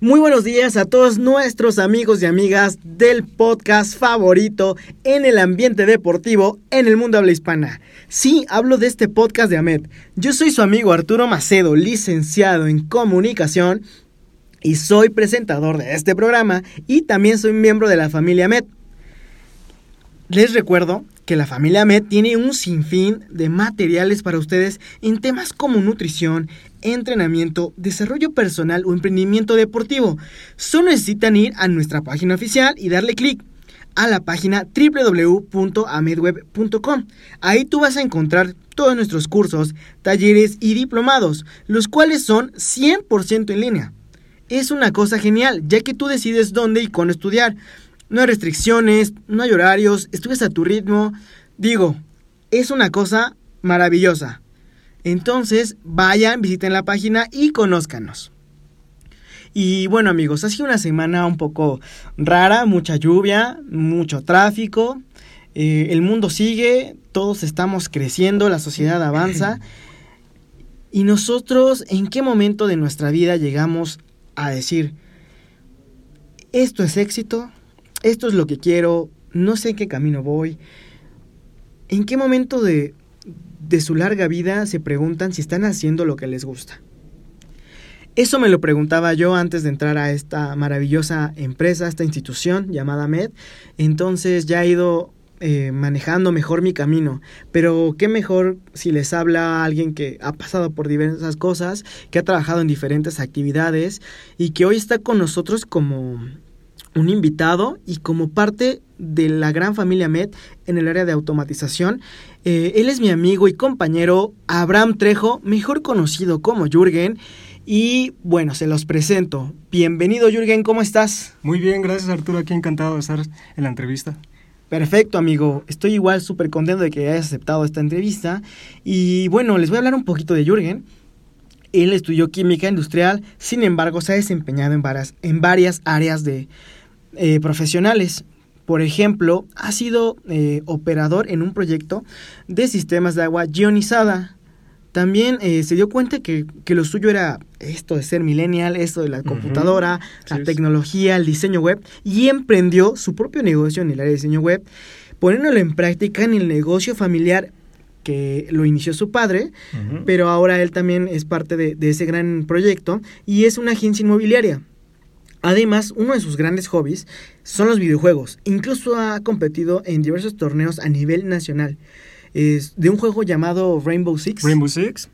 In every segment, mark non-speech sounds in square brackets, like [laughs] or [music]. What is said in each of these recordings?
Muy buenos días a todos nuestros amigos y amigas del podcast favorito en el ambiente deportivo en el mundo habla hispana. Sí, hablo de este podcast de AMED. Yo soy su amigo Arturo Macedo, licenciado en comunicación y soy presentador de este programa y también soy miembro de la familia AMED. Les recuerdo que la familia MED tiene un sinfín de materiales para ustedes en temas como nutrición, entrenamiento, desarrollo personal o emprendimiento deportivo. Solo necesitan ir a nuestra página oficial y darle clic a la página www.amedweb.com. Ahí tú vas a encontrar todos nuestros cursos, talleres y diplomados, los cuales son 100% en línea. Es una cosa genial, ya que tú decides dónde y cuándo estudiar. No hay restricciones, no hay horarios, estudias a tu ritmo. Digo, es una cosa maravillosa. Entonces, vayan, visiten la página y conózcanos. Y bueno amigos, ha sido una semana un poco rara, mucha lluvia, mucho tráfico, eh, el mundo sigue, todos estamos creciendo, la sociedad avanza. ¿Y nosotros en qué momento de nuestra vida llegamos a decir, esto es éxito, esto es lo que quiero, no sé en qué camino voy. ¿En qué momento de, de su larga vida se preguntan si están haciendo lo que les gusta? Eso me lo preguntaba yo antes de entrar a esta maravillosa empresa, esta institución llamada MED. Entonces ya he ido eh, manejando mejor mi camino. Pero qué mejor si les habla alguien que ha pasado por diversas cosas, que ha trabajado en diferentes actividades y que hoy está con nosotros como un invitado y como parte de la gran familia MED en el área de automatización. Eh, él es mi amigo y compañero Abraham Trejo, mejor conocido como Jürgen. Y bueno, se los presento. Bienvenido Jürgen, ¿cómo estás? Muy bien, gracias Arturo, aquí encantado de estar en la entrevista. Perfecto, amigo. Estoy igual súper contento de que hayas aceptado esta entrevista. Y bueno, les voy a hablar un poquito de Jürgen. Él estudió química industrial, sin embargo, se ha desempeñado en varias, en varias áreas de, eh, profesionales. Por ejemplo, ha sido eh, operador en un proyecto de sistemas de agua ionizada. También eh, se dio cuenta que, que, lo suyo era esto de ser millennial, esto de la computadora, la tecnología, el diseño web, y emprendió su propio negocio en el área de diseño web, poniéndolo en práctica en el negocio familiar que lo inició su padre, pero ahora él también es parte de, de ese gran proyecto y es una agencia inmobiliaria. Además, uno de sus grandes hobbies son los videojuegos. Incluso ha competido en diversos torneos a nivel nacional. Es de un juego llamado Rainbow Six. Rainbow Six.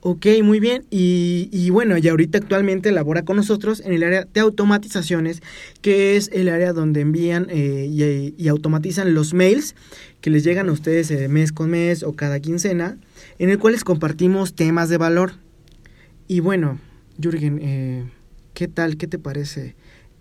Ok, muy bien. Y, y, bueno, y ahorita actualmente labora con nosotros en el área de automatizaciones, que es el área donde envían eh, y, y, automatizan los mails que les llegan a ustedes eh, mes con mes o cada quincena, en el cual les compartimos temas de valor. Y bueno, Jürgen, eh, ¿Qué tal? ¿Qué te parece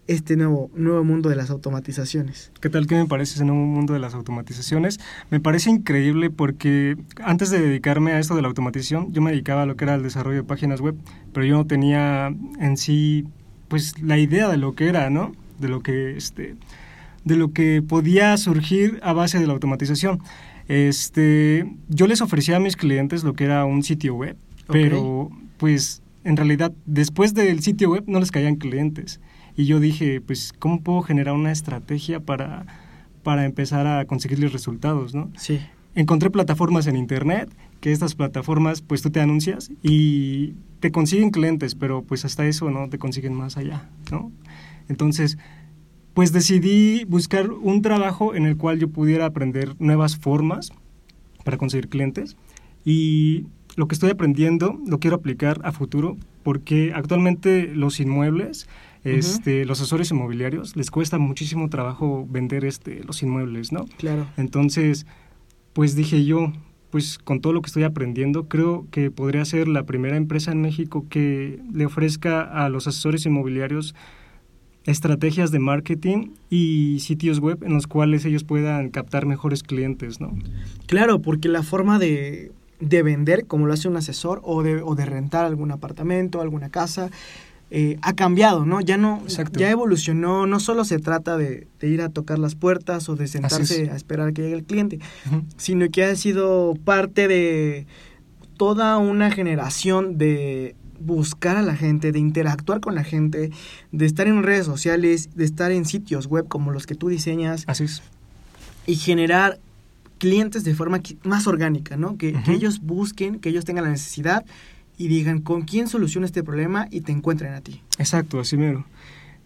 este nuevo, nuevo mundo de las automatizaciones. ¿Qué tal? ¿Qué me parece ese nuevo mundo de las automatizaciones? Me parece increíble porque antes de dedicarme a esto de la automatización, yo me dedicaba a lo que era el desarrollo de páginas web, pero yo no tenía en sí pues la idea de lo que era, ¿no? De lo que este de lo que podía surgir a base de la automatización. Este, yo les ofrecía a mis clientes lo que era un sitio web, pero pues en realidad después del sitio web no les caían clientes. Y yo dije, pues, ¿cómo puedo generar una estrategia para, para empezar a conseguirles resultados, no? Sí. Encontré plataformas en internet, que estas plataformas, pues tú te anuncias y te consiguen clientes, pero pues hasta eso no te consiguen más allá, ¿no? Entonces, pues decidí buscar un trabajo en el cual yo pudiera aprender nuevas formas para conseguir clientes y lo que estoy aprendiendo lo quiero aplicar a futuro porque actualmente los inmuebles este, los asesores inmobiliarios les cuesta muchísimo trabajo vender este, los inmuebles, ¿no? Claro. Entonces, pues dije yo, pues con todo lo que estoy aprendiendo, creo que podría ser la primera empresa en México que le ofrezca a los asesores inmobiliarios estrategias de marketing y sitios web en los cuales ellos puedan captar mejores clientes, ¿no? Claro, porque la forma de, de vender, como lo hace un asesor, o de, o de rentar algún apartamento, alguna casa, eh, ha cambiado, ¿no? Ya no, ya evolucionó, no solo se trata de, ir a tocar las puertas o de sentarse a esperar que llegue el cliente, sino que ha sido parte de toda una generación de buscar a la gente, de interactuar con la gente, de estar en redes sociales, de estar en sitios web como los que tú diseñas. Así es. Y generar clientes de forma más orgánica, ¿no? Que, que ellos busquen, que ellos tengan la necesidad y digan con quién soluciona este problema y te encuentren a ti. Exacto, así mero.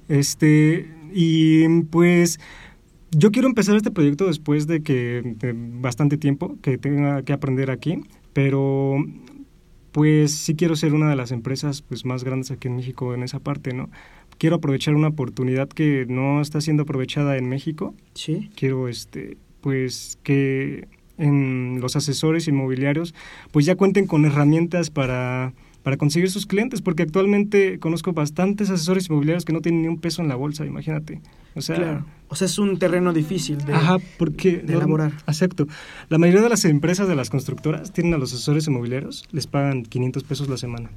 Este, y pues yo quiero empezar este proyecto después de que bastante tiempo que tenga que aprender aquí, pero pues sí quiero ser una de las empresas pues más grandes aquí en México en esa parte, ¿no? Quiero aprovechar una oportunidad que no está siendo aprovechada en México. Sí. Quiero este pues que en los asesores inmobiliarios, pues ya cuenten con herramientas para, para conseguir sus clientes, porque actualmente conozco bastantes asesores inmobiliarios que no tienen ni un peso en la bolsa, imagínate. O sea, o sea es un terreno difícil de, ajá, porque, de elaborar. Acepto. La mayoría de las empresas de las constructoras tienen a los asesores inmobiliarios, les pagan 500 pesos la semana.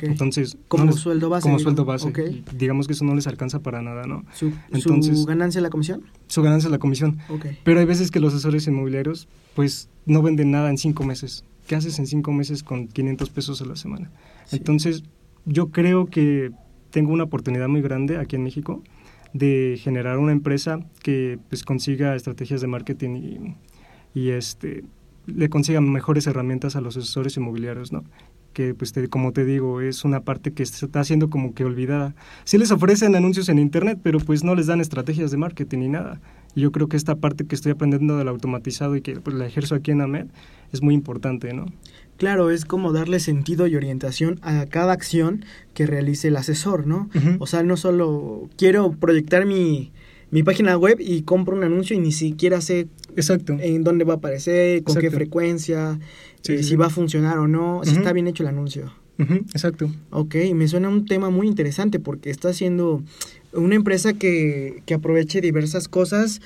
Entonces, como sueldo base. Como sueldo base. Digamos que eso no les alcanza para nada, ¿no? ¿Su, Entonces, ¿su ganancia la comisión? Su ganancia la comisión. Pero hay veces que los asesores inmobiliarios, pues, no venden nada en cinco meses. ¿Qué haces en cinco meses con 500 pesos a la semana? Entonces, yo creo que tengo una oportunidad muy grande aquí en México de generar una empresa que pues consiga estrategias de marketing y, y este le consiga mejores herramientas a los asesores inmobiliarios, ¿no? Que, pues, como te digo, es una parte que se está haciendo como que olvidada. Sí les ofrecen anuncios en Internet, pero pues no les dan estrategias de marketing ni nada. Y yo creo que esta parte que estoy aprendiendo del automatizado y que pues, la ejerzo aquí en AMED es muy importante, ¿no? Claro, es como darle sentido y orientación a cada acción que realice el asesor, ¿no? O sea, no solo quiero proyectar mi, mi página web y compro un anuncio y ni siquiera sé Exacto. en dónde va a aparecer, con qué frecuencia, eh, si va a funcionar o no, si está bien hecho el anuncio. Exacto. Ok, me suena un tema muy interesante porque está haciendo una empresa que, que aproveche diversas cosas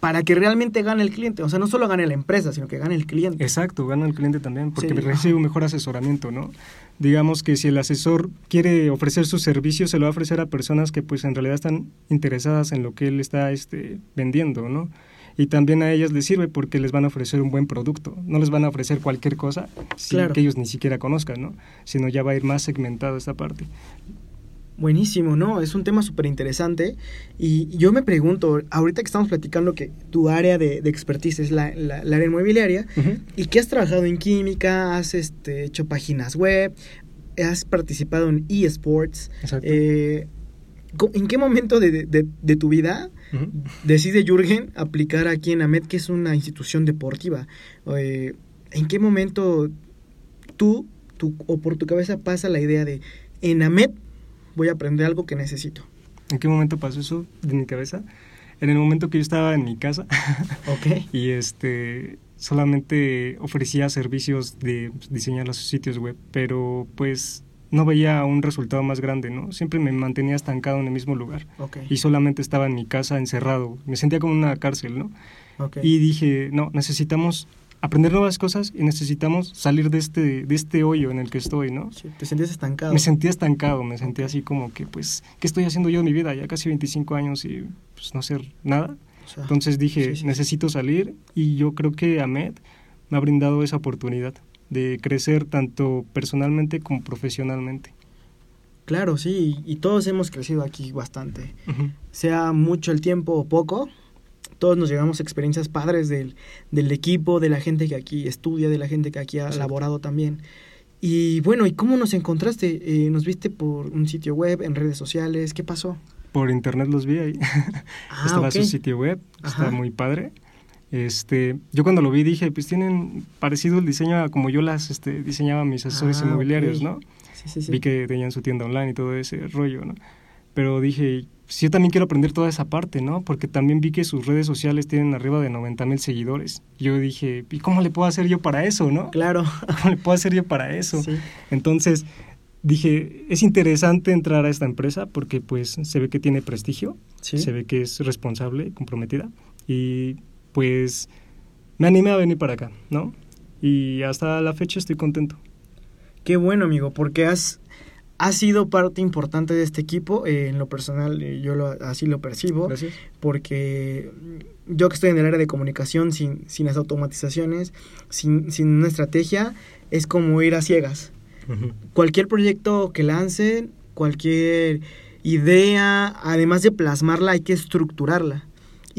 para que realmente gane el cliente. O sea, no solo gane la empresa, sino que gane el cliente. Exacto, gana el cliente también, porque recibe un mejor asesoramiento, ¿no? Digamos que si el asesor quiere ofrecer su servicio, se lo va a ofrecer a personas que pues en realidad están interesadas en lo que él está este, vendiendo, ¿no? Y también a ellas les sirve porque les van a ofrecer un buen producto. No les van a ofrecer cualquier cosa que ellos ni siquiera conozcan, ¿no? Sino ya va a ir más segmentado esta parte. Buenísimo, ¿no? Es un tema súper interesante. Y yo me pregunto, ahorita que estamos platicando que tu área de, expertise es la, área inmobiliaria, y que has trabajado en química, has este, hecho páginas web, has participado en eSports. Eh, ¿En qué momento de, de tu vida decide Jürgen aplicar aquí en AMED, que es una institución deportiva. Eh, ¿En qué momento tú, tú o por tu cabeza pasa la idea de en AMED voy a aprender algo que necesito? ¿En qué momento pasó eso de mi cabeza? En el momento que yo estaba en mi casa. Ok. [laughs] y este solamente ofrecía servicios de diseñar los sitios web, pero pues no veía un resultado más grande, ¿no? Siempre me mantenía estancado en el mismo lugar. Y solamente estaba en mi casa encerrado. Me sentía como en una cárcel, ¿no? Y dije, no, necesitamos aprender nuevas cosas y necesitamos salir de este, de este hoyo en el que estoy, ¿no? ¿Te sentías estancado? Me sentía estancado, me sentía así como que, pues, ¿qué estoy haciendo yo en mi vida? Ya casi 25 años y pues no hacer nada. Entonces dije, necesito salir y yo creo que Ahmed me ha brindado esa oportunidad de crecer tanto personalmente como profesionalmente. Claro, sí, y todos hemos crecido aquí bastante. Sea mucho el tiempo o poco, todos nos llevamos experiencias padres del, del, equipo, de la gente que aquí estudia, de la gente que aquí ha laborado también. Y bueno, ¿y cómo nos encontraste? Eh, ¿Nos viste por un sitio web, en redes sociales? ¿Qué pasó? Por internet los vi ahí. [laughs] Ah, Estaba su sitio web, está muy padre. Este, yo cuando lo vi dije, pues tienen parecido el diseño a como yo las este, diseñaba mis asesores ah, inmobiliarios, ¿no? Sí, sí, sí. Vi que tenían su tienda online y todo ese rollo, ¿no? Pero dije, pues yo también quiero aprender toda esa parte, ¿no? Porque también vi que sus redes sociales tienen arriba de 90 mil seguidores. Yo dije, ¿y cómo le puedo hacer yo para eso, no? Claro. [laughs] ¿Cómo le puedo hacer yo para eso? Entonces dije, es interesante entrar a esta empresa porque pues se ve que tiene prestigio, se ve que es responsable, comprometida y pues me animé a venir para acá, ¿no? Y hasta la fecha estoy contento. Qué bueno, amigo, porque has, has sido parte importante de este equipo. Eh, en lo personal, eh, yo así lo percibo. Gracias. Porque yo que estoy en el área de comunicación, sin, sin las automatizaciones, sin, sin una estrategia, es como ir a ciegas. Cualquier proyecto que lancen, cualquier idea, además de plasmarla, hay que estructurarla.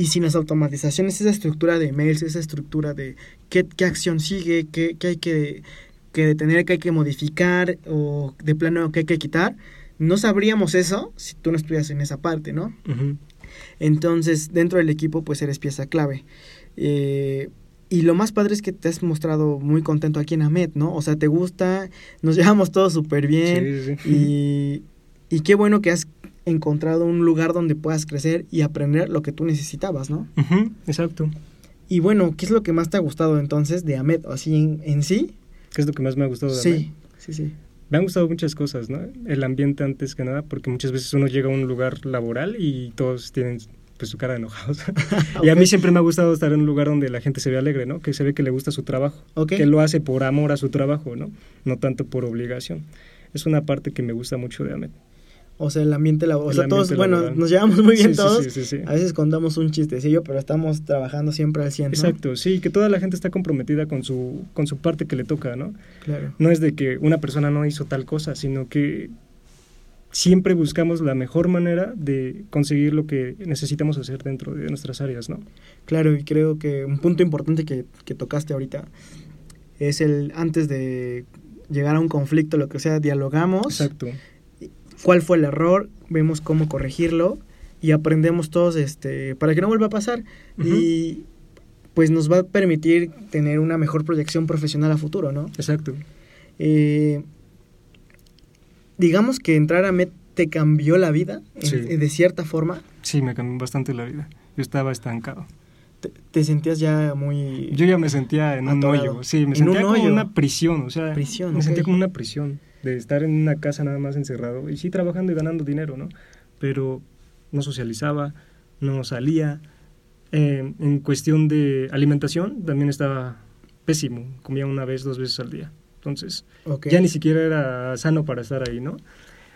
Y sin las automatizaciones, esa estructura de mails, esa estructura de qué, qué acción sigue, qué, qué hay que, que detener, qué hay que modificar o de plano qué hay que quitar, no sabríamos eso si tú no estuvieras en esa parte, ¿no? Entonces, dentro del equipo, pues eres pieza clave. Eh, y lo más padre es que te has mostrado muy contento aquí en AMET, ¿no? O sea, te gusta, nos [laughs] llevamos todos súper bien. Y, y qué bueno que has encontrado un lugar donde puedas crecer y aprender lo que tú necesitabas, ¿no? exacto. Y bueno, ¿qué es lo que más te ha gustado entonces de Amet, así en, en sí? ¿Qué es lo que más me ha gustado de Sí, sí, sí. Me han gustado muchas cosas, ¿no? El ambiente antes que nada, porque muchas veces uno llega a un lugar laboral y todos tienen pues su cara de enojados. [laughs] Y a mí siempre me ha gustado estar en un lugar donde la gente se ve alegre, ¿no? Que se ve que le gusta su trabajo, que lo hace por amor a su trabajo, ¿no? No tanto por obligación. Es una parte que me gusta mucho de Amet. O sea, el ambiente laboral. O sea, todos, bueno, nos llevamos muy bien todos. a veces contamos un chistecillo, pero estamos trabajando siempre al 100, ¿no? Exacto, sí, que toda la gente está comprometida con su, con su parte que le toca, ¿no? Claro. No es de que una persona no hizo tal cosa, sino que siempre buscamos la mejor manera de conseguir lo que necesitamos hacer dentro de nuestras áreas, ¿no? Claro, y creo que un punto importante que, que tocaste ahorita es el antes de llegar a un conflicto, lo que sea, dialogamos. Exacto cuál fue el error, vemos cómo corregirlo y aprendemos todos este para que no vuelva a pasar y pues nos va a permitir tener una mejor proyección profesional a futuro, ¿no? Exacto. Eh, digamos que entrar a MET te cambió la vida de cierta forma. Sí, me cambió bastante la vida. Yo estaba estancado. Te, sentías ya muy... Yo ya me sentía en un hoyo, sí, me sentía como una prisión, o sea, prisión, me sentía como una prisión de estar en una casa nada más encerrado y sí trabajando y ganando dinero, ¿no? Pero no socializaba, no salía. Eh, en cuestión de alimentación también estaba pésimo, comía una vez, dos veces al día. Entonces, ya ni siquiera era sano para estar ahí, ¿no?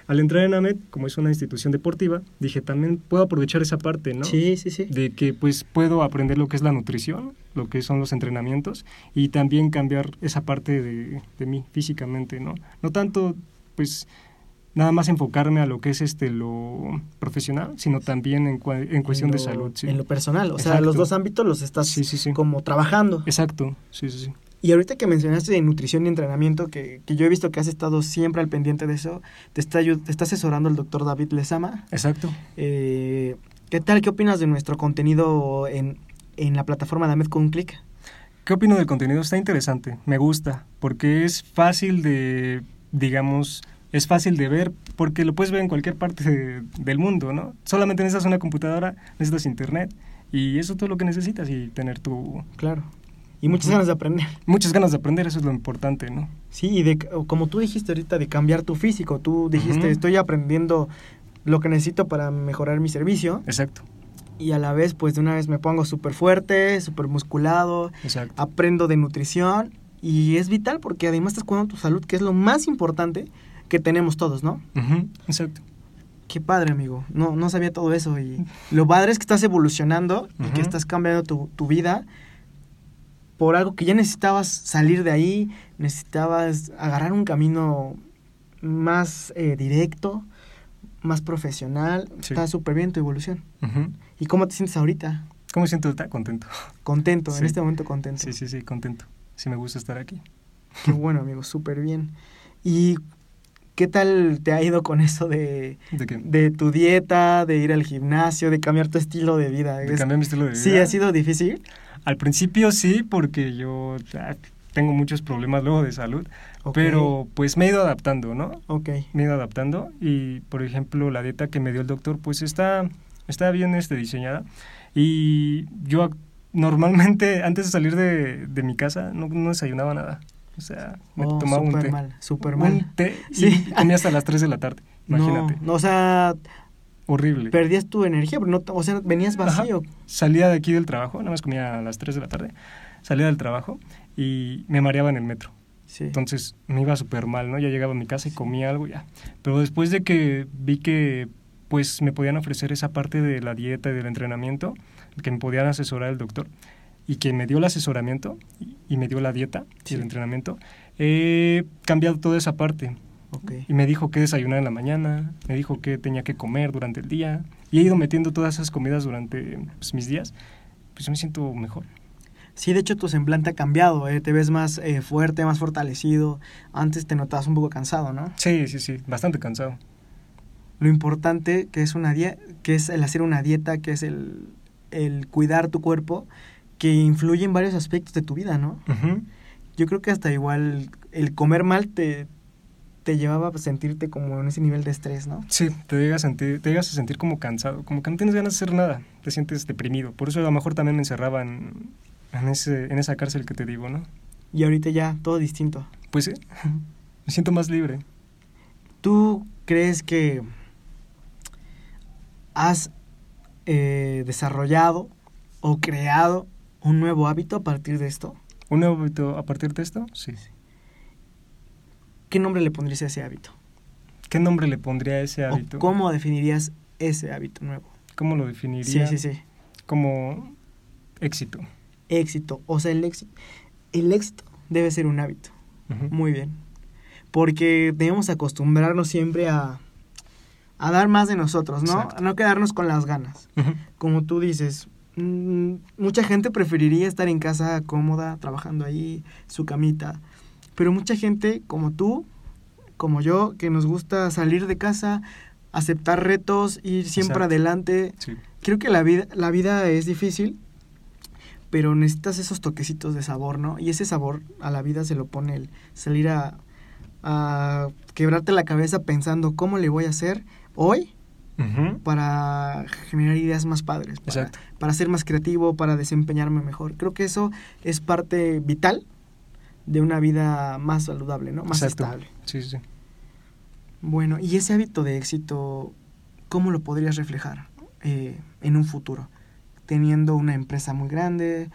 Al entrar en AMET, como es una institución deportiva, dije, también puedo aprovechar esa parte, ¿no? Sí, sí, sí. De que pues puedo aprender lo que es la nutrición, lo que son los entrenamientos y también cambiar esa parte de, de mí físicamente, ¿no? No tanto, pues, nada más enfocarme a lo que es este lo profesional, sino también en, en cuestión de salud. Sí. En lo personal, o sea, los dos ámbitos los estás como trabajando. Exacto, sí, sí, sí. Y ahorita que mencionaste de nutrición y entrenamiento, que, que, yo he visto que has estado siempre al pendiente de eso, te está, te está asesorando el doctor David Lezama. Exacto. Eh, ¿Qué tal? ¿Qué opinas de nuestro contenido en, en la plataforma de Amed con un clic? ¿Qué opino del contenido? Está interesante, me gusta, porque es fácil de, digamos, es fácil de ver, porque lo puedes ver en cualquier parte del mundo, ¿no? Solamente necesitas una computadora, necesitas internet, y eso es todo lo que necesitas y tener tu... Claro Y muchas ganas de aprender. Muchas ganas de aprender, eso es lo importante, ¿no? Sí, y de, como tú dijiste ahorita, de cambiar tu físico. Tú dijiste, estoy aprendiendo lo que necesito para mejorar mi servicio. Exacto. Y a la vez, pues de una vez me pongo súper fuerte, súper musculado. Exacto. Aprendo de nutrición. Y es vital porque además estás cuidando tu salud, que es lo más importante que tenemos todos, ¿no? Exacto. Qué padre, amigo. No, no sabía todo eso. Y lo padre es que estás evolucionando y que estás cambiando tu, tu vida por algo que ya necesitabas salir de ahí, necesitabas agarrar un camino más eh, directo, más profesional. Está súper bien tu evolución. ¿Y cómo te sientes ahorita? ¿Cómo siento ahorita? Contento. Contento, en este momento contento. Sí, sí, sí, contento. Sí me gusta estar aquí. Qué bueno, amigo, súper bien. ¿Y qué tal te ha ido con eso de, ¿De, tu dieta, de ir al gimnasio, de cambiar tu estilo de vida? ¿De cambiar mi estilo de vida? Sí, ha sido difícil. Al principio sí, porque yo tengo muchos problemas luego de salud, pero pues me he ido adaptando, ¿no? Ok. Me he ido adaptando y, por ejemplo, la dieta que me dio el doctor, pues está, está bien este, diseñada. Y yo normalmente, [laughs] antes de salir de, de mi casa, no, no, desayunaba nada. O sea, me oh, tomaba un té. mal, súper mal. Un té [laughs] y comía hasta las 3 de la tarde, imagínate. No, o sea, horrible. Perdías tu energía, pero no, o sea, venías vacío. Salía de aquí del trabajo, nada más comía a las 3 de la tarde, salía del trabajo y me mareaba en el metro. Sí. Entonces me iba súper mal, ¿no? Ya llegaba a mi casa y comía algo ya. Pero después de que vi que pues me podían ofrecer esa parte de la dieta y del entrenamiento, que me podían asesorar el doctor, y que me dio el asesoramiento y me dio la dieta y el entrenamiento, he cambiado toda esa parte. Y me dijo qué desayunar en la mañana, me dijo qué tenía que comer durante el día. Y he ido metiendo todas esas comidas durante pues, mis días. Pues yo me siento mejor. Sí, de hecho tu semblante ha cambiado, ¿eh? te ves más eh, fuerte, más fortalecido. Antes te notabas un poco cansado, ¿no? Sí, sí, sí, bastante cansado. Lo importante que es una dieta, que es el hacer una dieta, que es el, el cuidar tu cuerpo, que influye en varios aspectos de tu vida, ¿no? Yo creo que hasta igual el comer mal te, te llevaba a sentirte como en ese nivel de estrés, ¿no? Sí, te llegas a sentir, te llegas a sentir como cansado, como que no tienes ganas de hacer nada, te sientes deprimido. Por eso a lo mejor también me encerraba en, en, ese, en esa cárcel que te digo, ¿no? Y ahorita ya todo distinto. Pues sí, me siento más libre. ¿Tú crees que has eh, desarrollado o creado un nuevo hábito a partir de esto? ¿Un nuevo hábito a partir de esto? Sí. ¿Qué nombre le pondrías a ese hábito? ¿Qué nombre le pondría a ese hábito? ¿Cómo definirías ese hábito nuevo? ¿Cómo lo definiría? Sí, sí, sí. Como éxito. Éxito. O sea, el éxito, el éxito debe ser un hábito. Muy bien. Porque debemos acostumbrarnos siempre a, a dar más de nosotros, ¿no? A no quedarnos con las ganas. Como tú dices, mm, mucha gente preferiría estar en casa cómoda, trabajando ahí, su camita. Pero mucha gente como tú, como yo, que nos gusta salir de casa, aceptar retos, ir siempre adelante. Creo que la vida, la vida es difícil, pero necesitas esos toquecitos de sabor, ¿no? Y ese sabor a la vida se lo pone el salir a, a quebrarte la cabeza pensando cómo le voy a hacer hoy para generar ideas más padres, para, para, ser más creativo, para desempeñarme mejor. Creo que eso es parte vital de una vida más saludable, ¿no? Más estable. Sí, sí. Bueno, y ese hábito de éxito, ¿cómo lo podrías reflejar eh, en un futuro? Teniendo una empresa muy grande,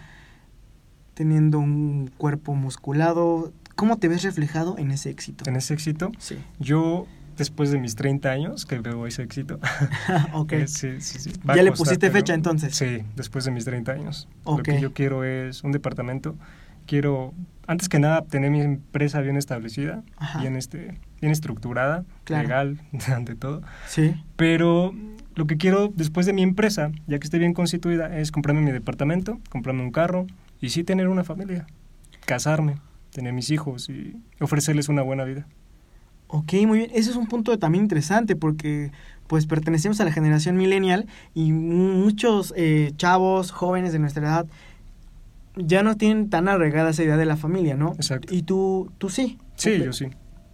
teniendo un cuerpo musculado, ¿cómo te ves reflejado en ese éxito? ¿En ese éxito? Sí. Yo, después de mis 30 años, que veo ese éxito. [laughs] ok. [laughs] Sí, sí, sí. ¿Ya le pusiste fecha entonces? Sí, después de mis 30 años. Okay. Lo que yo quiero es un departamento. Quiero antes que nada, tener mi empresa bien establecida, bien, este, bien estructurada, legal, [laughs] ante todo. Sí. Pero lo que quiero después de mi empresa, ya que esté bien constituida, es comprarme mi departamento, comprarme un carro y sí tener una familia, casarme, tener mis hijos y ofrecerles una buena vida. Ok, muy bien. Ese es un punto también interesante porque pues pertenecemos a la generación millennial y muchos eh, chavos, jóvenes de nuestra edad, ya no tienen tan arraigada esa idea de la familia, ¿no? Exacto. Y tú, tú sí. Sí, yo sí.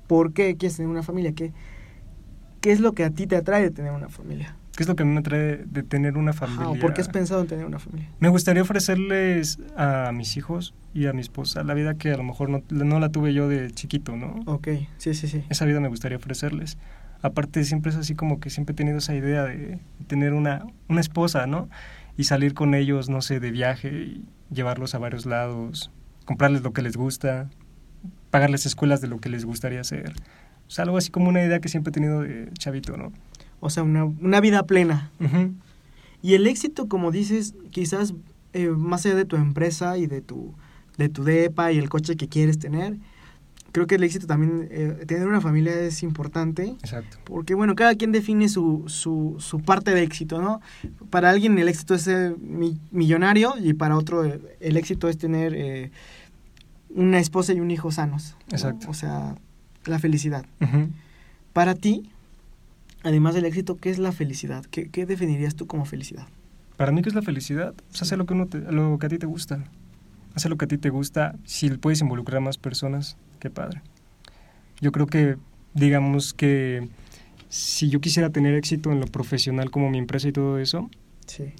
¿Por qué quieres tener una familia? ¿Qué, ¿Qué es lo que a ti te atrae de tener una familia? ¿Qué es lo que a mí me trae de tener una familia? ¿Por qué has pensado en tener una familia? Me gustaría ofrecerles a mis hijos y a mi esposa la vida que a lo mejor no, no la tuve yo de chiquito, ¿no? Ok, sí, sí, sí. Esa vida me gustaría ofrecerles. Aparte, siempre es así como que siempre he tenido esa idea de tener una, una esposa, ¿no? Y salir con ellos, no sé, de viaje y llevarlos a varios lados, comprarles lo que les gusta, pagarles escuelas de lo que les gustaría hacer. O sea, algo así como una idea que siempre he tenido de chavito, ¿no? O sea, una, una vida plena. Y el éxito, como dices, quizás eh, más allá de tu empresa y de tu, de tu DEPA y el coche que quieres tener, creo que el éxito también, eh, tener una familia es importante. Exacto. Porque, bueno, cada quien define su, su, su parte de éxito, ¿no? Para alguien el éxito es ser millonario y para otro el, éxito es tener eh, una esposa y un hijo sanos. Exacto. O sea, la felicidad. Para ti, además del éxito, ¿qué es la felicidad? ¿Qué, ¿Qué, definirías tú como felicidad? Para mí, ¿qué es la felicidad? Pues hacer lo que, uno lo que a ti te gusta. Hacer lo que a ti te gusta. Si puedes involucrar a más personas, qué padre. Yo creo que, digamos que si yo quisiera tener éxito en lo profesional como mi empresa y todo eso,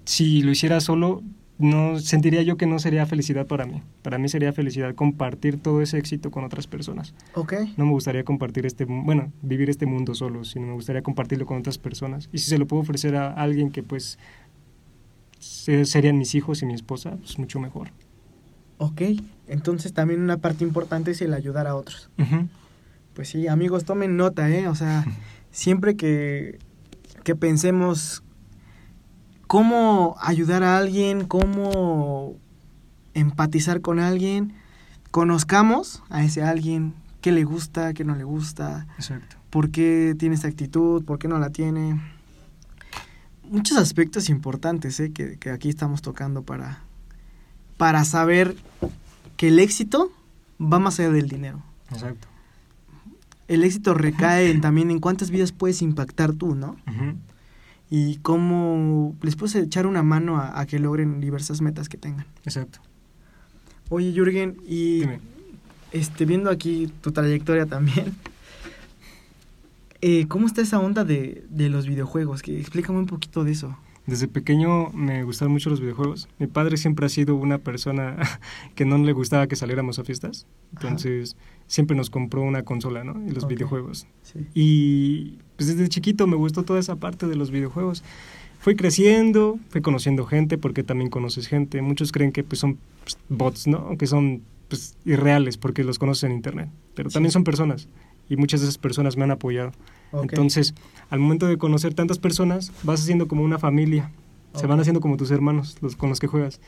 si lo hiciera solo, no sentiría yo que no sería felicidad para mí. Para mí sería felicidad compartir todo ese éxito con otras personas. Okay. No me gustaría compartir este, bueno, vivir este mundo solo, sino me gustaría compartirlo con otras personas. Y si se lo puedo ofrecer a alguien que pues serían mis hijos y mi esposa, pues mucho mejor. Ok, entonces también una parte importante es el ayudar a otros. Pues sí, amigos, tomen nota, ¿eh? O sea, siempre que, que pensemos cómo ayudar a alguien, cómo empatizar con alguien, conozcamos a ese alguien, qué le gusta, qué no le gusta, Exacto. por qué tiene esta actitud, por qué no la tiene. Muchos aspectos importantes ¿eh? que, que aquí estamos tocando para, para saber que el éxito va más allá del dinero. Exacto. El éxito recae en, también en cuántas vidas puedes impactar tú, ¿no? y cómo les puedes echar una mano a, que logren diversas metas que tengan. Exacto. Oye, Jürgen, y este viendo aquí tu trayectoria también, [laughs] eh, ¿cómo está esa onda de, de los videojuegos? Que, explícame un poquito de eso. Desde pequeño me gustaron mucho los videojuegos. Mi padre siempre ha sido una persona [laughs] que no le gustaba que saliéramos a fiestas. Entonces, siempre nos compró una consola, ¿no? Y los videojuegos. Y pues desde chiquito me gustó toda esa parte de los videojuegos. Fui creciendo, fui conociendo gente, porque también conoces gente. Muchos creen que pues, son pues, bots, ¿no? Que son pues, irreales porque los conoces en internet. Pero también son personas. Y muchas de esas personas me han apoyado. Entonces, al momento de conocer tantas personas, vas haciendo como una familia. Se van haciendo como tus hermanos, los con los que juegas.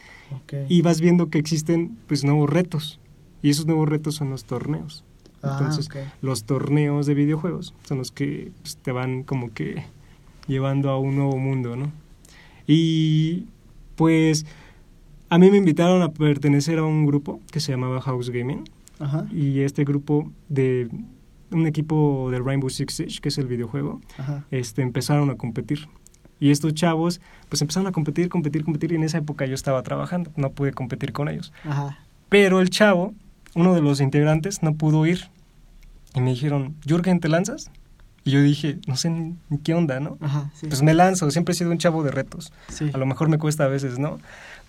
Y vas viendo que existen pues nuevos retos. Y esos nuevos retos son los torneos. Ah, Entonces, los torneos de videojuegos son los que pues, te van como que llevando a un nuevo mundo, ¿no? Y pues a mí me invitaron a pertenecer a un grupo que se llamaba House Gaming. Y este grupo de un equipo de Rainbow Six Siege, que es el videojuego, este empezaron a competir. Y estos chavos, pues empezaron a competir, competir, competir, y en esa época yo estaba trabajando, no pude competir con ellos. Pero el chavo, uno de los integrantes, no pudo ir. Y me dijeron, Jürgen, ¿te lanzas? Y yo dije, no sé ni qué onda, ¿no? Pues me lanzo, siempre he sido un chavo de retos. A lo mejor me cuesta a veces, ¿no?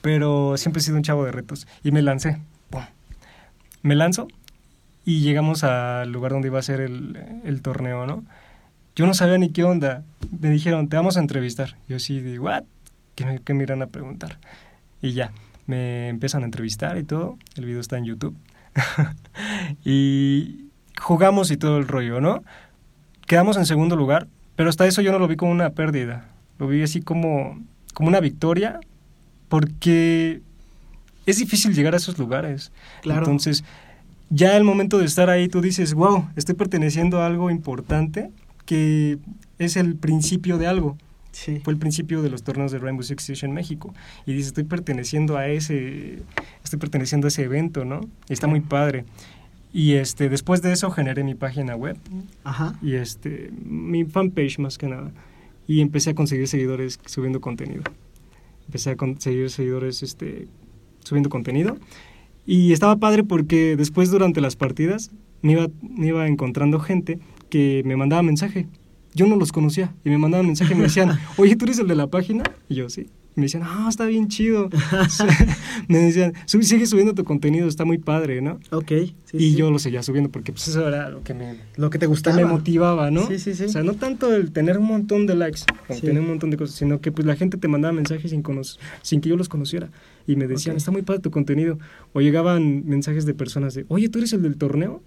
Pero siempre he sido un chavo de retos. Y me lancé. Me lanzo y llegamos al lugar donde iba a ser el, torneo, ¿no? Yo no sabía ni qué onda. Me dijeron, te vamos a entrevistar. Yo sí, de, ¿what? ¿Qué me, qué me irán a preguntar? Y ya, me empiezan a entrevistar y todo. El video está en YouTube. [laughs] y jugamos y todo el rollo, ¿no? Quedamos en segundo lugar, pero hasta eso yo no lo vi como una pérdida. Lo vi así como, como una victoria, porque es difícil llegar a esos lugares. Claro. Entonces, ya el momento de estar ahí tú dices, wow, estoy perteneciendo a algo importante que es el principio de algo. Sí. Fue el principio de los torneos de Rainbow Six Siege en México. Y dices, estoy perteneciendo a ese, estoy perteneciendo a ese evento, ¿no? Y está muy padre. Y este, después de eso generé mi página web. Ajá. Y este, mi fanpage más que nada. Y empecé a conseguir seguidores subiendo contenido. Empecé a conseguir seguidores este, subiendo contenido. Y estaba padre porque después durante las partidas me iba, me iba encontrando gente que me mandaba mensaje yo no los conocía y me mandaban mensaje y me decían, [laughs] oye, ¿tú eres el de la página? Y yo, sí. Y me decían, ah, está bien chido. [laughs] [laughs] me decían, sigue subiendo tu contenido, está muy padre, ¿no? Ok. Sí, y yo lo seguía subiendo porque pues eso era lo que me... Lo que te gustaba. me motivaba, ¿no? Sí, sí, sí. O sea, no tanto el tener un montón de likes, o tener un montón de cosas, sino que pues la gente te mandaba mensajes sin, sin que yo los conociera. Y me decían, está muy padre tu contenido. O llegaban mensajes de personas de, oye, ¿tú eres el del torneo?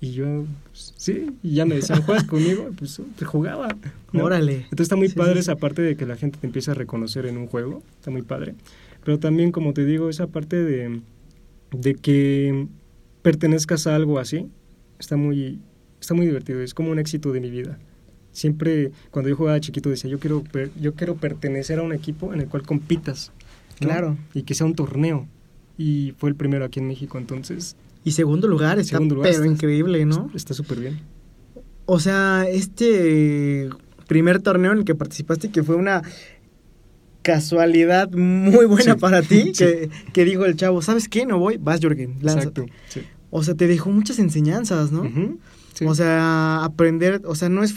Y yo, pues, sí, y ya me decían, ¿juegas [laughs] conmigo? Pues, jugaba. Órale. Entonces está muy padre esa parte de que la gente te empieza a reconocer en un juego, está muy padre. Pero también, como te digo, esa parte de, de que pertenezcas a algo así, está muy, está muy divertido, es como un éxito de mi vida. Siempre, cuando yo jugaba chiquito, decía, yo quiero, yo quiero pertenecer a un equipo en el cual compitas. Claro. Y que sea un torneo. Y fue el primero aquí en México, entonces y segundo lugar, está pero increíble, ¿no? Está súper bien. O sea, este primer torneo en el que participaste, que fue una casualidad muy buena para ti, [laughs] que, que, dijo el chavo, ¿sabes qué? No voy, vas Jorgen, lánzate. Exacto, O sea, te dejó muchas enseñanzas, ¿no? O sea, aprender, o sea, no es,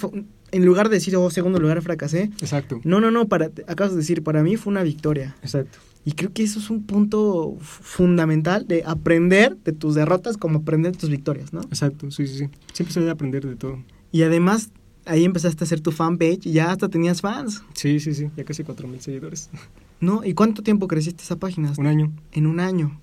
en lugar de decir, oh, segundo lugar fracasé. Exacto. No, no, no, para, acabas de decir, para mí fue una victoria. Exacto. Y creo que eso es un punto fundamental de aprender de tus derrotas como aprender de tus victorias, ¿no? Exacto, sí, sí, sí. Siempre se debe aprender de todo. Y además, ahí empezaste a hacer tu fanpage y ya hasta tenías fans. Sí, sí, sí, ya casi cuatro mil seguidores. [laughs] ¿No? ¿Y cuánto tiempo creciste esa página? Un año. En un año.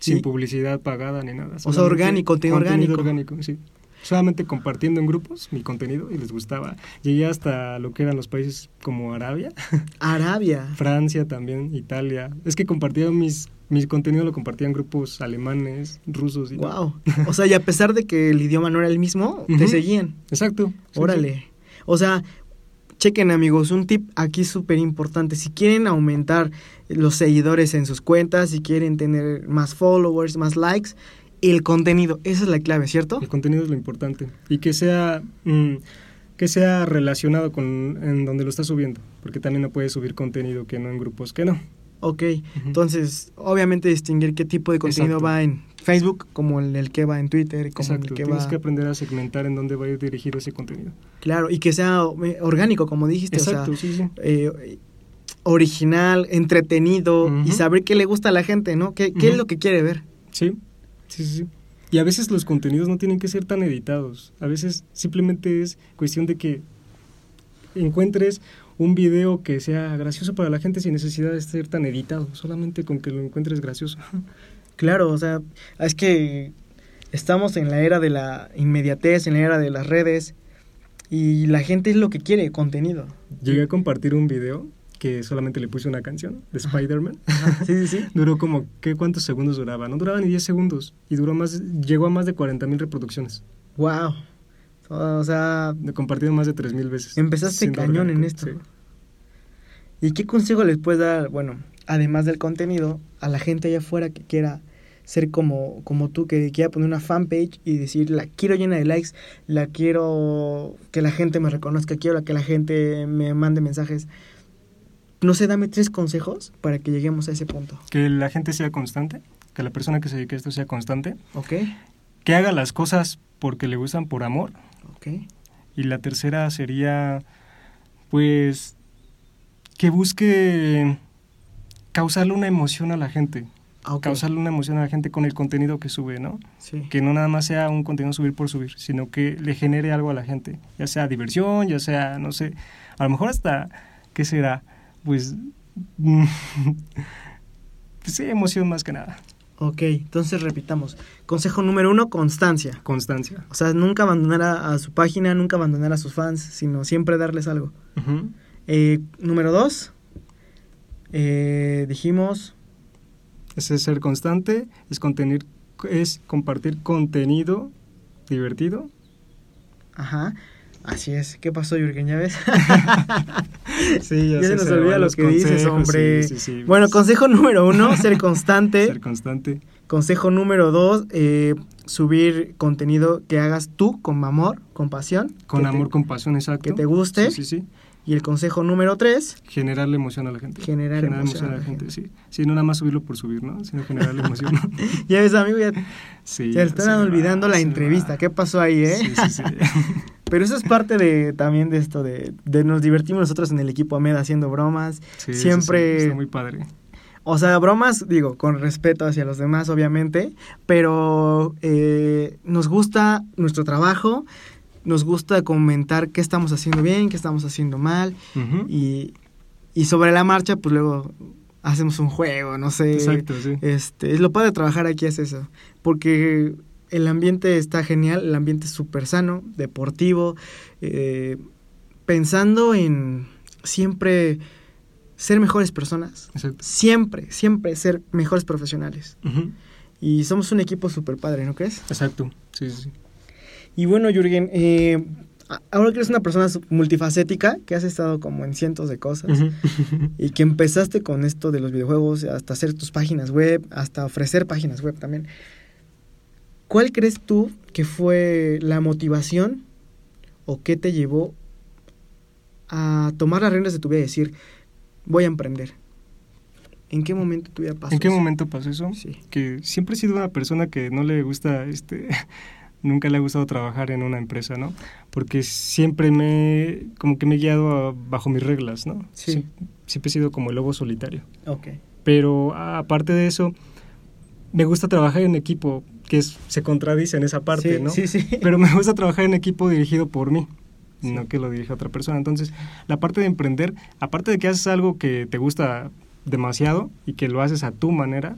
Sin publicidad pagada ni nada. O sea, orgánico, contenido orgánico. orgánico, sí solamente compartiendo en grupos mi contenido y les gustaba. Llegué hasta lo que eran los países como Arabia. [laughs] Arabia. Francia también, Italia. Es que compartía mis mi contenido lo compartía en grupos alemanes, rusos y Wow. O sea, y a pesar de que el idioma no era el mismo, te seguían. Exacto. Órale. O sea, chequen amigos, un tip aquí súper importante. Si quieren aumentar los seguidores en sus cuentas, si quieren tener más followers, más likes, el contenido, esa es la clave, ¿cierto? El contenido es lo importante y que sea mm, que sea relacionado con en donde lo estás subiendo, porque también no puedes subir contenido que no en grupos que no. Ok, entonces obviamente distinguir qué tipo de contenido va en Facebook como en el que va en Twitter, como el que Tienes que aprender a segmentar en dónde va a ir dirigido ese contenido. Claro, y que sea eh, orgánico, como dijiste, Exacto, sí, sí. Eh, original, entretenido y saber qué le gusta a la gente, ¿no? ¿Qué, qué es lo que quiere ver? Sí, Sí, sí, sí. Y a veces los contenidos no tienen que ser tan editados. A veces simplemente es cuestión de que encuentres un video que sea gracioso para la gente sin necesidad de ser tan editado, solamente con que lo encuentres gracioso. Claro, o sea, es que estamos en la era de la inmediatez, en la era de las redes, y la gente es lo que quiere, contenido. Llegué a compartir un video que solamente le puse una canción de Spider-Man. Sí, sí, sí. [laughs] duró como, ¿qué, ¿cuántos segundos duraba? No duraba ni 10 segundos y duró más, llegó a más de 40 mil reproducciones. ¡Wow! O sea... He compartido más de 3 mil veces. Empezaste cañón en esto. ¿Y qué consejo les puedes dar, bueno, además del contenido, a la gente allá afuera que quiera ser como, como tú, que quiera poner una fanpage y decir, la quiero llena de likes, la quiero que la gente me reconozca, quiero que la gente me mande mensajes no sé, dame tres consejos para que lleguemos a ese punto. Que la gente sea constante, que la persona que se dedique a esto sea constante. Ok. Que haga las cosas porque le gustan por amor. Ok. Y la tercera sería, pues, que busque causarle una emoción a la gente. Ah, causarle una emoción a la gente con el contenido que sube, ¿no? Sí. Que no nada más sea un contenido subir por subir, sino que le genere algo a la gente, ya sea diversión, ya sea, no sé, a lo mejor hasta, ¿qué será? Pues, [laughs] pues, sí, emoción más que nada. Ok, entonces repitamos. Consejo número uno, constancia. Constancia. O sea, nunca abandonar a, su página, nunca abandonar a sus fans, sino siempre darles algo. Eh, número dos, eh, dijimos... Es ser constante, es, contener, es compartir contenido divertido. Ajá. Así es. ¿Qué pasó, Jürgen? ¿Ya ves? [laughs] sí, ya, se nos olvida lo que dices, hombre. bueno, consejo número uno, ser constante. [laughs] ser constante. Consejo número dos, eh, subir contenido que hagas tú con amor, con pasión. Con amor, con pasión, exacto. Que te guste. Sí, sí, sí. Y el consejo número tres. Generarle emoción a la gente. Generar, emoción, a la gente, sí. Sí, no nada más subirlo por subir, ¿no? Sino generarle emoción. [laughs] ya ves, amigo, ya, sí, ya están olvidando la entrevista. ¿Qué pasó ahí, eh? Sí, sí, sí. [laughs] Pero eso es parte de también de esto, de, de nos divertimos nosotros en el equipo AMED haciendo bromas. Sí, sí, Siempre... sí, está muy padre. O sea, bromas, digo, con respeto hacia los demás, obviamente, pero eh, nos gusta nuestro trabajo, nos gusta comentar qué estamos haciendo bien, qué estamos haciendo mal, y, y sobre la marcha, pues luego hacemos un juego, no sé. Exacto, sí. Este, es lo padre de trabajar aquí es eso, porque el ambiente está genial, el ambiente es súper sano, deportivo, eh, pensando en siempre ser mejores personas, Exacto. siempre, siempre ser mejores profesionales. Y somos un equipo súper padre, ¿no crees? Exacto, sí, sí, sí. Y bueno, Jürgen, eh, ahora que eres una persona multifacética, que has estado como en cientos de cosas, Ujú. y que empezaste con esto de los videojuegos, hasta hacer tus páginas web, hasta ofrecer páginas web también. ¿Cuál crees tú que fue la motivación o qué te llevó a tomar las riendas de tu vida y decir, voy a emprender? ¿En qué momento tu vida pasó? ¿En qué eso? momento pasó eso? Sí. Que siempre he sido una persona que no le gusta, este, nunca le ha gustado trabajar en una empresa, ¿no? Porque siempre me, como que me he guiado a- bajo mis reglas, ¿no? Sí. Sie- Siempre he sido como el lobo solitario. Ok. Pero a- aparte de eso, me gusta trabajar en equipo, que es, se contradice en esa parte, sí, ¿no? Sí, sí. [laughs] Pero me gusta trabajar en equipo dirigido por mí, Sí. no que lo dirija otra persona. Entonces, la parte de emprender, aparte de que haces algo que te gusta demasiado y que lo haces a tu manera,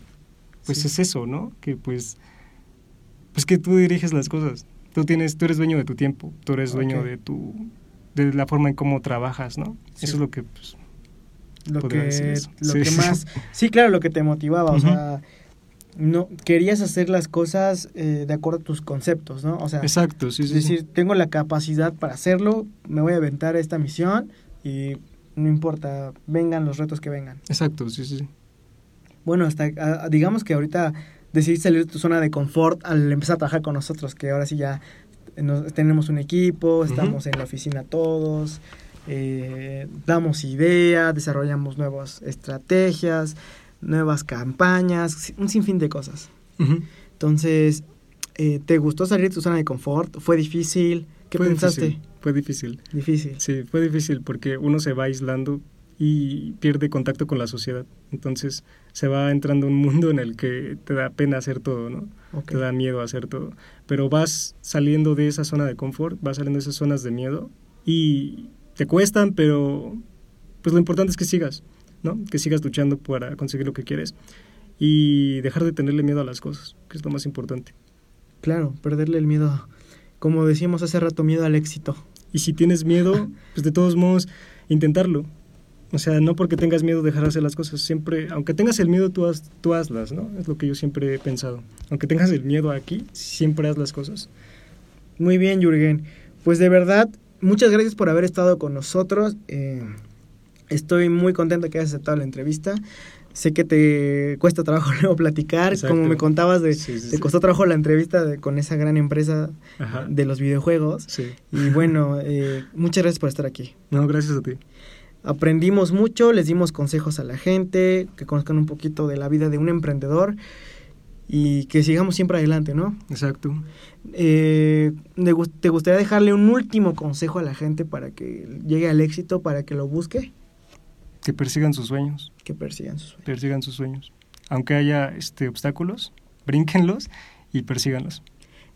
pues Sí. es eso, ¿no? Que pues, pues que tú diriges las cosas. Tú tienes, tú eres dueño de tu tiempo, tú eres dueño de tu, de la forma en cómo trabajas, ¿no? Sí. Eso es lo que, pues, lo que, decir lo Sí. que más [laughs] sí claro lo que te motivaba o sea no querías hacer las cosas eh, de acuerdo a tus conceptos no o sea exacto, sí, es sí. sí. decir tengo la capacidad para hacerlo me voy a aventar esta misión y no importa vengan los retos que vengan Exacto, sí, sí. sí. bueno hasta ah, digamos que ahorita decidiste salir de tu zona de confort al empezar a trabajar con nosotros que ahora sí ya nos- tenemos un equipo estamos en la oficina todos eh, damos ideas, desarrollamos nuevas estrategias, nuevas campañas, un sinfín de cosas. Entonces, eh, ¿te gustó salir de tu zona de confort? ¿Fue difícil? ¿Qué Fue pensaste? difícil, fue difícil. Difícil. Sí, fue difícil porque uno se va aislando y pierde contacto con la sociedad. Entonces se va entrando un mundo en el que te da pena hacer todo, ¿no? Te da miedo hacer todo. Pero vas saliendo de esa zona de confort, vas saliendo de esas zonas de miedo y te cuestan, pero pues lo importante es que sigas, ¿no? Que sigas luchando para conseguir lo que quieres y dejar de tenerle miedo a las cosas, que es lo más importante. Claro, perderle el miedo, como decíamos hace rato, miedo al éxito. Y si tienes miedo, [laughs] pues de todos modos, intentarlo. O sea, no porque tengas miedo dejar de hacer las cosas. Siempre, aunque tengas el miedo, tú, haz- tú hazlas, ¿no? Es lo que yo siempre he pensado. Aunque tengas el miedo aquí, siempre haz las cosas. Muy bien, Jürgen. Pues de verdad, muchas gracias por haber estado con nosotros. Eh, estoy muy contento que hayas aceptado la entrevista. Sé que te cuesta trabajo [laughs] luego platicar. Exacto. Como me contabas, de, Sí, sí, te sí. costó trabajo la entrevista de- con esa gran empresa Ajá. de los videojuegos. Sí. Y bueno, eh, muchas gracias por estar aquí. No, gracias a ti. Aprendimos mucho, les dimos consejos a la gente, que conozcan un poquito de la vida de un emprendedor y que sigamos siempre adelante, ¿no? Exacto. Eh, ¿te gus- ¿Te gustaría dejarle un último consejo a la gente para que llegue al éxito, para que lo busque? Que persigan sus sueños. Que persigan sus sueños. Persigan sus sueños. Aunque haya este, obstáculos, brínquenlos y persíganlos.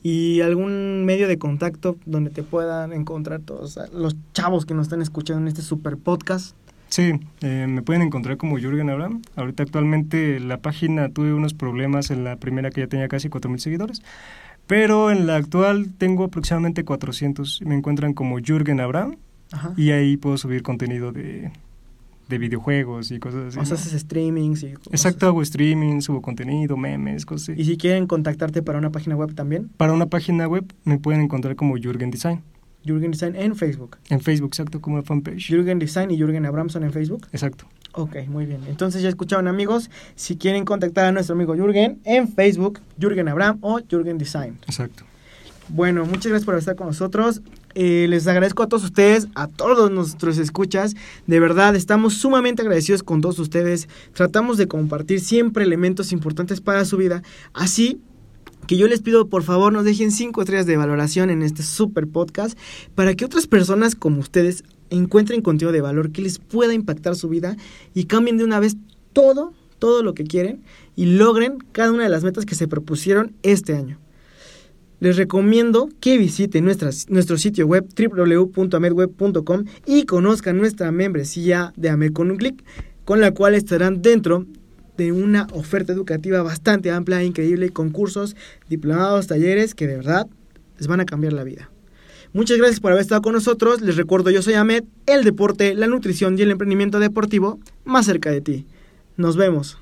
¿Y algún medio de contacto donde te puedan encontrar todos los chavos que nos están escuchando en este super podcast? Sí, eh, me pueden encontrar como Jürgen Abraham. Ahorita actualmente la página tuve unos problemas en la primera que ya tenía casi 4.000 seguidores, pero en la actual tengo aproximadamente 400 y me encuentran como Jürgen Abraham Ajá. y ahí puedo subir contenido de, de videojuegos y cosas así. o sea, ¿no? haces streamings y cosas Exacto, hago streaming, subo contenido, memes, cosas así. Y si quieren contactarte para una página web también, Para una página web me pueden encontrar como Jürgen Design. Jürgen Design en Facebook. En Facebook, exacto, como fanpage. Jürgen Design y Jürgen Abramson en Facebook. Exacto. Ok, muy bien. Entonces ya escucharon amigos, si quieren contactar a nuestro amigo Jürgen en Facebook, Jürgen Abram o Jürgen Design. Exacto. Bueno, muchas gracias por estar con nosotros. Eh, les agradezco a todos ustedes, a todos nuestros escuchas. De verdad, estamos sumamente agradecidos con todos ustedes. Tratamos de compartir siempre elementos importantes para su vida. Así que yo les pido por favor nos dejen 5 estrellas de valoración en este super podcast para que otras personas como ustedes encuentren contenido de valor que les pueda impactar su vida y cambien de una vez todo, todo lo que quieren y logren cada una de las metas que se propusieron este año. Les recomiendo que visiten nuestro sitio web www.amedweb.com y conozcan nuestra membresía de AMED con un clic, con la cual estarán dentro de una oferta educativa bastante amplia, e increíble, con cursos, diplomados, talleres que de verdad les van a cambiar la vida. Muchas gracias por haber estado con nosotros. Les recuerdo, yo soy Ahmed, el deporte, la nutrición y el emprendimiento deportivo más cerca de ti. Nos vemos.